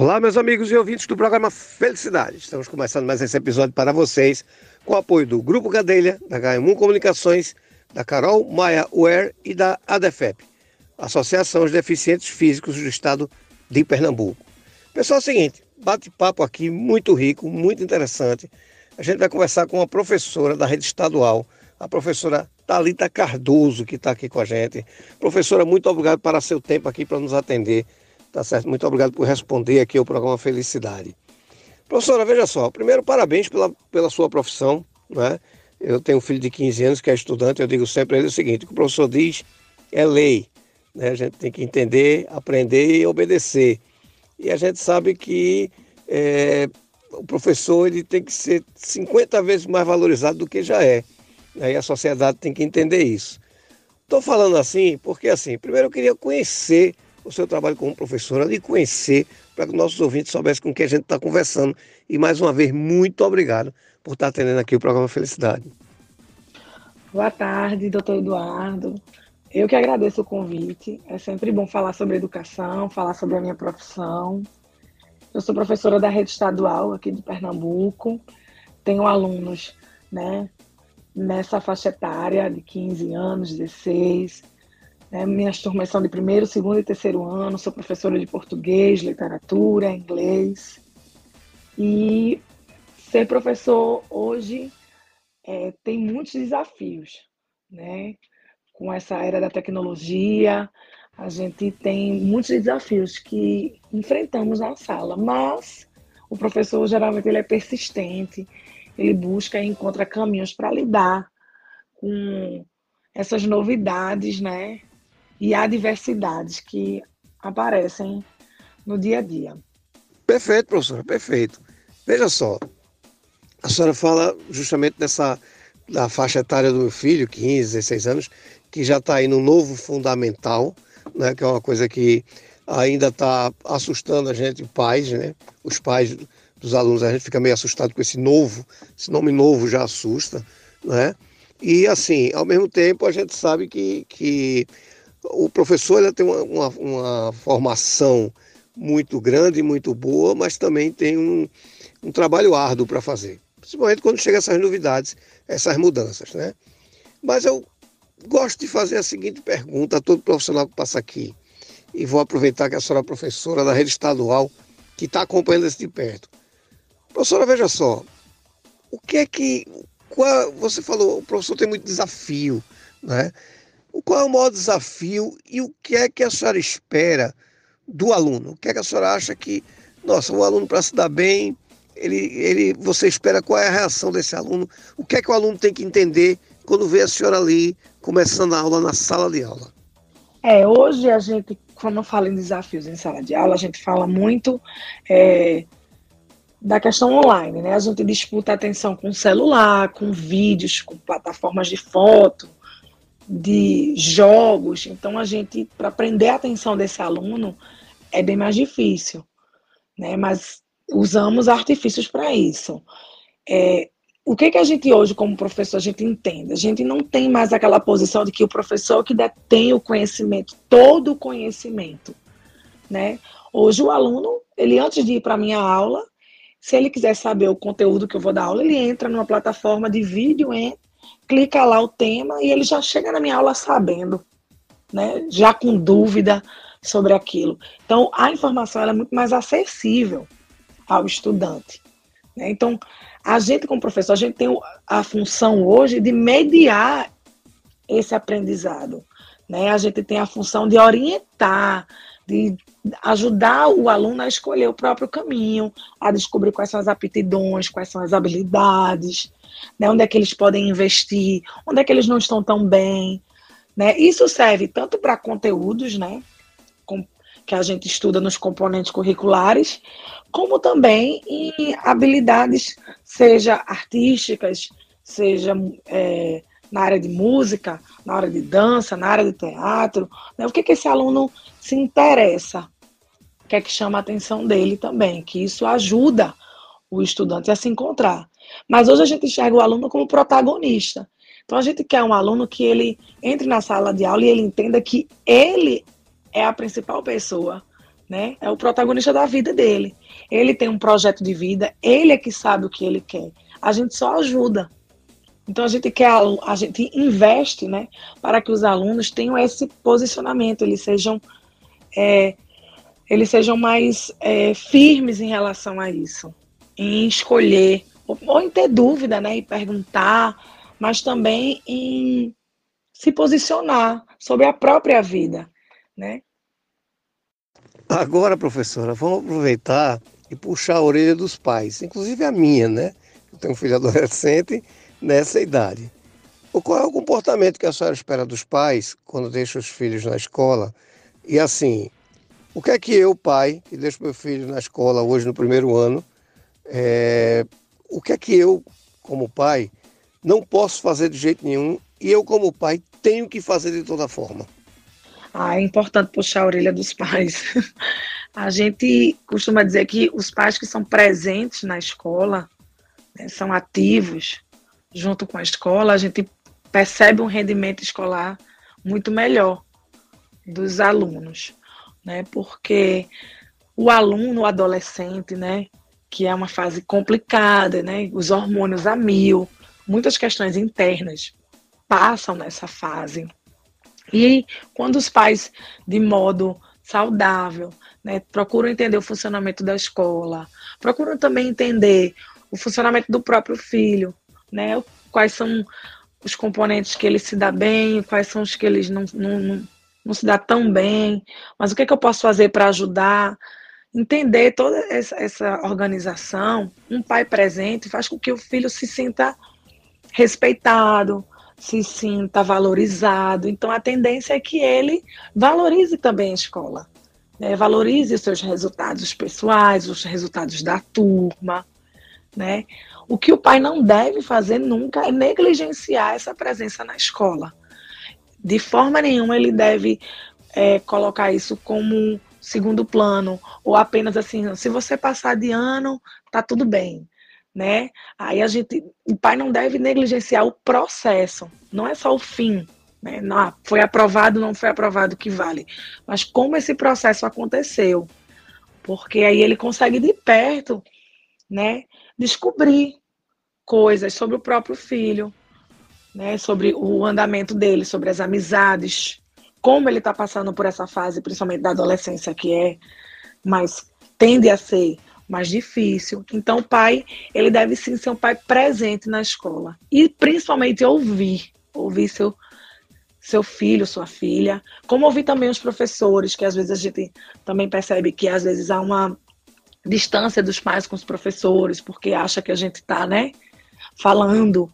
Olá, meus amigos e ouvintes do programa Felicidade. Estamos começando mais esse episódio para vocês com o apoio do Grupo Gadelha, da HM1 Comunicações, da Carol Maia Ware e da ADEFEP, Associação de Deficientes Físicos do Estado de Pernambuco. Pessoal, é o seguinte, bate-papo aqui muito rico, muito interessante. A gente vai conversar com uma professora da rede estadual, a professora Talita Cardoso, que está aqui com a gente. Professora, muito obrigado para seu tempo aqui para nos atender. Tá certo? Muito obrigado por responder aqui ao programa Felicidade. Professora, veja só, primeiro parabéns pela, pela sua profissão, né? Eu tenho um filho de 15 anos que é estudante, eu digo sempre ele o seguinte, o que o professor diz é lei, né? A gente tem que entender, aprender e obedecer. E a gente sabe que é, o professor ele tem que ser 50 vezes mais valorizado do que já é. Né? E a sociedade tem que entender isso. Estou falando assim porque, assim, primeiro eu queria conhecer o seu trabalho como professora, lhe conhecer, para que nossos ouvintes soubessem com quem a gente está conversando. E mais uma vez, muito obrigado por estar atendendo aqui o programa Felicidade. Boa tarde, doutor Eduardo. Eu que agradeço o convite. É sempre bom falar sobre educação, falar sobre a minha profissão. Eu sou professora da rede estadual aqui de Pernambuco. Tenho alunos, né, nessa faixa etária de 15 anos, 16, né? Minhas turmas são de primeiro, segundo e terceiro ano. Sou professora de português, literatura, inglês. E ser professor hoje é, tem muitos desafios, né? Com essa era da tecnologia, a gente tem muitos desafios que enfrentamos na sala, mas o professor geralmente ele é persistente, ele busca e encontra caminhos para lidar com essas novidades, né? E adversidades que aparecem no dia a dia. Perfeito, professora, perfeito. Veja só, a senhora fala justamente dessa da faixa etária do meu filho, 15, 16 anos, que já está aí no novo fundamental, né, que é uma coisa que ainda está assustando a gente, pais, né? Os pais dos alunos, a gente fica meio assustado com esse novo, esse nome novo já assusta, né? E assim, ao mesmo tempo, a gente sabe que, que o professor ele tem uma, uma, uma, formação muito grande, muito boa, mas também tem um, um trabalho árduo para fazer, principalmente quando chegam essas novidades, essas mudanças, né? Mas eu gosto de fazer a seguinte pergunta a todo profissional que passa aqui, e vou aproveitar que a senhora é professora da rede estadual, que está acompanhando isso de perto. Professora, veja só, o que é que. Qual, você falou, o professor tem muito desafio, né? Qual é o maior desafio e o que é que a senhora espera do aluno? O que é que a senhora acha que, nossa, o aluno para se dar bem, ele, ele, você espera qual é a reação desse aluno? O que é que o aluno tem que entender quando vê a senhora ali começando a aula na sala de aula? É, hoje a gente, quando fala em desafios em sala de aula, a gente fala muito é, da questão online, né? A gente disputa atenção com celular, com vídeos, com plataformas de foto, de jogos. Então, a gente, para prender a atenção desse aluno, é bem mais difícil, né? Mas usamos artifícios para isso. É, o que, que a gente hoje, como professor, a gente entende? A gente não tem mais aquela posição de que o professor que detém o conhecimento, todo o conhecimento, né? Hoje o aluno, ele antes de ir para a minha aula, se ele quiser saber o conteúdo que eu vou dar aula, ele entra numa plataforma de vídeo, entra, clica lá o tema e ele já chega na minha aula sabendo, né? Já com dúvida sobre aquilo. Então, a informação é muito mais acessível ao estudante. Né? Então, a gente, como professor, a gente tem a função hoje de mediar esse aprendizado. Né? A gente tem a função de orientar, de ajudar o aluno a escolher o próprio caminho, a descobrir quais são as aptidões, quais são as habilidades, né? onde é que eles podem investir, onde é que eles não estão tão bem. Né? Isso serve tanto para conteúdos, né? Com, que a gente estuda nos componentes curriculares, como também em habilidades, seja artísticas, seja é, na área de música, na área de dança, na área de teatro. Né? O que, que esse aluno se interessa? O que é que chama a atenção dele também? Que isso ajuda o estudante a se encontrar. Mas hoje a gente enxerga o aluno como protagonista. Então a gente quer um aluno que ele entre na sala de aula e ele entenda que ele é a principal pessoa né? É o protagonista da vida dele. Ele tem um projeto de vida, ele é que sabe o que ele quer. A gente só ajuda. Então a gente quer, a gente investe, né, para que os alunos tenham esse posicionamento, eles sejam, é, eles sejam mais é, firmes em relação a isso, em escolher ou, ou em ter dúvida, né, e perguntar, mas também em se posicionar sobre a própria vida, né? Agora, professora, vamos aproveitar e puxar a orelha dos pais, inclusive a minha, né? Eu tenho um filho adolescente nessa idade. Qual é o comportamento que a senhora espera dos pais quando deixa os filhos na escola? E assim, o que é que eu, pai, que deixo meu filho na escola hoje no primeiro ano, é... o que é que eu, como pai, não posso fazer de jeito nenhum e eu, como pai, tenho que fazer de toda forma? Ah, é importante puxar a orelha dos pais. A gente costuma dizer que os pais que são presentes na escola, né, são ativos, junto com a escola, a gente percebe um rendimento escolar muito melhor dos alunos, né? Porque o aluno, o adolescente, né, que é uma fase complicada, né, os hormônios a mil, muitas questões internas passam nessa fase. E quando os pais, de modo saudável, né, procuram entender o funcionamento da escola, procuram também entender o funcionamento do próprio filho, né? Quais são os componentes que ele se dá bem, quais são os que eles não, não, não, não se dá tão bem, mas o que, é que eu posso fazer para ajudar? Entender toda essa, essa organização, um pai presente faz com que o filho se sinta respeitado, se sinta valorizado. Então, a tendência é que ele valorize também a escola, né? valorize os seus resultados pessoais, os resultados da turma, né? O que o pai não deve fazer nunca é negligenciar essa presença na escola. De forma nenhuma ele deve é, colocar isso como segundo plano ou apenas assim, se você passar de ano, tá tudo bem, né? Aí a gente, o pai não deve negligenciar o processo, não é só o fim, né? Não, ah, foi aprovado, não foi aprovado que vale, mas como esse processo aconteceu, porque aí ele consegue de perto, né? Descobrir coisas sobre o próprio filho, né, sobre o andamento dele, sobre as amizades, como ele está passando por essa fase, principalmente da adolescência, que é mais tende a ser mais difícil. Então, o pai, ele deve sim ser um pai presente na escola. E principalmente ouvir, ouvir seu seu filho, sua filha, como ouvir também os professores, que às vezes a gente também percebe que às vezes há uma distância dos pais com os professores, porque acha que a gente está, né, falando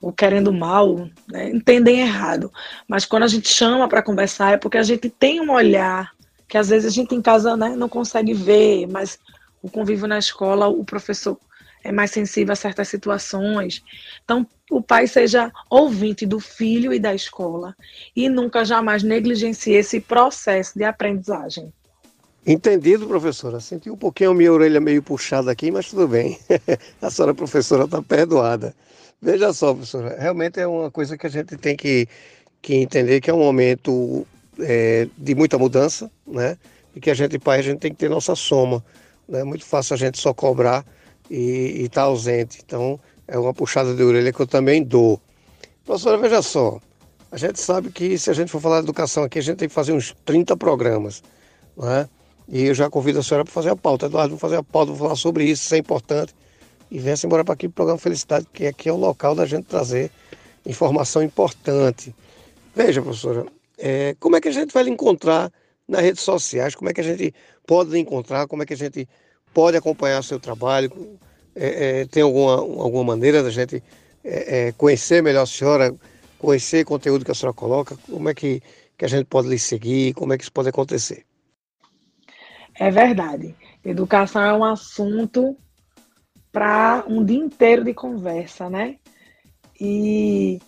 ou querendo mal, né, entendem errado. Mas quando a gente chama para conversar é porque a gente tem um olhar que às vezes a gente em casa né, não consegue ver, mas o convívio na escola, o professor é mais sensível a certas situações. Então, o pai seja ouvinte do filho e da escola e nunca jamais negligencie esse processo de aprendizagem. Entendido, professora. Senti um pouquinho a minha orelha meio puxada aqui, mas tudo bem. a senhora professora está perdoada. Veja só, professora, realmente é uma coisa que a gente tem que, que entender que é um momento é, de muita mudança, né? E que a gente, pai, a gente tem que ter nossa soma. Não é muito fácil a gente só cobrar e estar tá ausente. Então, é uma puxada de orelha que eu também dou. Professora, veja só. A gente sabe que se a gente for falar de educação aqui, a gente tem que fazer uns 30 programas, não é? E eu já convido a senhora para fazer a pauta. Eduardo, vou fazer a pauta, vou falar sobre isso, isso é importante. E venha-se embora para aqui para o programa Felicidade, que aqui é o local da gente trazer informação importante. Veja, professora, é, como é que a gente vai encontrar nas redes sociais? Como é que a gente pode encontrar? Como é que a gente pode acompanhar seu trabalho? É, é, tem alguma, alguma maneira da gente é, é, conhecer melhor a senhora, conhecer o conteúdo que a senhora coloca? Como é que, que a gente pode lhe seguir? Como é que isso pode acontecer? É verdade. Educação é um assunto para um dia inteiro de conversa, né? E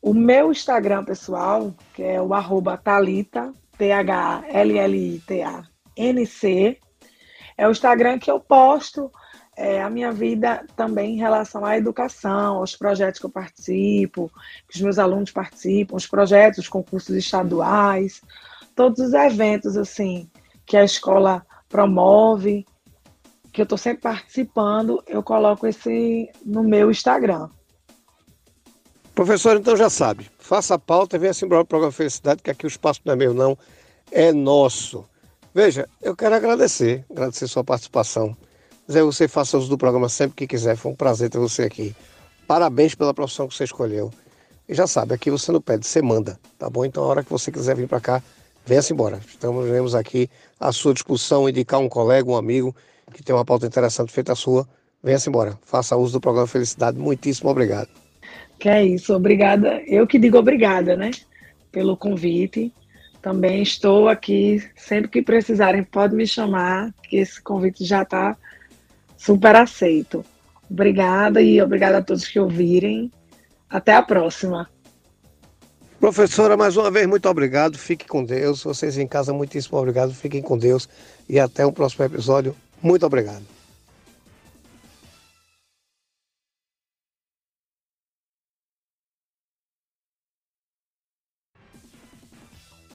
o meu Instagram pessoal, que é o arroba Thalita, T-H-L-L-I-T-A-N-C, é o Instagram que eu posto é, a minha vida também em relação à educação, aos projetos que eu participo, que os meus alunos participam, os projetos, os concursos estaduais, todos os eventos, assim, que a escola promove, que eu estou sempre participando, eu coloco esse no meu Instagram. Professor, então já sabe, faça a pauta e venha-se embora para o programa Felicidade, que aqui o espaço não é meu não, é nosso. Veja, eu quero agradecer, agradecer sua participação. Dizer você faça uso do programa sempre que quiser, foi um prazer ter você aqui. Parabéns pela profissão que você escolheu. E já sabe, aqui você não pede, você manda, tá bom? Então a hora que você quiser vir para cá, venha-se embora. Estamos aqui à sua discussão, indicar um colega, um amigo que tem uma pauta interessante feita a sua, venha-se embora. Faça uso do programa Felicidade. Muitíssimo obrigado. Que é isso, obrigada. Eu que digo obrigada, né? Pelo convite. Também estou aqui, sempre que precisarem, pode me chamar, que esse convite já está super aceito. Obrigada e obrigada a todos que ouvirem. Até a próxima. Professora, mais uma vez, muito obrigado. Fique com Deus. Vocês em casa, muitíssimo obrigado. Fiquem com Deus. E até o próximo episódio. Muito obrigado.